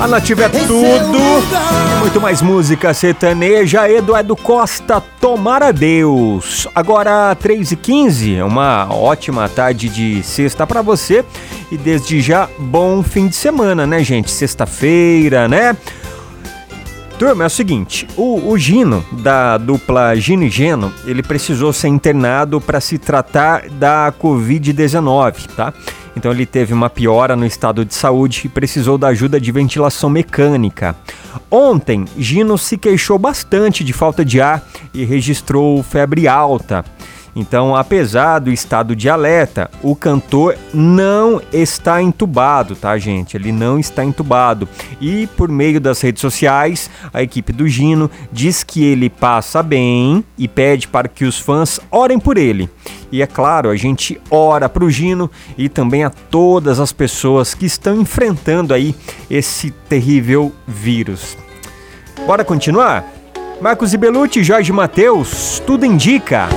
A Nativa é tudo. Muito mais música sertaneja. Eduardo Costa, Tomara Deus. Agora, 3h15, uma ótima tarde de sexta para você. E desde já, bom fim de semana, né, gente? Sexta-feira, né? Turma, é o seguinte, o, o, Gino, da dupla Gino e Geno, ele precisou ser internado para se tratar da Covid-19, tá? Então ele teve uma piora no estado de saúde e precisou da ajuda de ventilação mecânica. Ontem, Gino se queixou bastante de falta de ar e registrou febre alta. Então, apesar do estado de alerta, o cantor não está entubado, tá, gente? Ele não está entubado. E por meio das redes sociais, a equipe do Gino diz que ele passa bem e pede para que os fãs orem por ele. E é claro, a gente ora para o Gino e também a todas as pessoas que estão enfrentando aí esse terrível vírus. Bora continuar? Marcos Ibelucci, Jorge Matheus, tudo indica.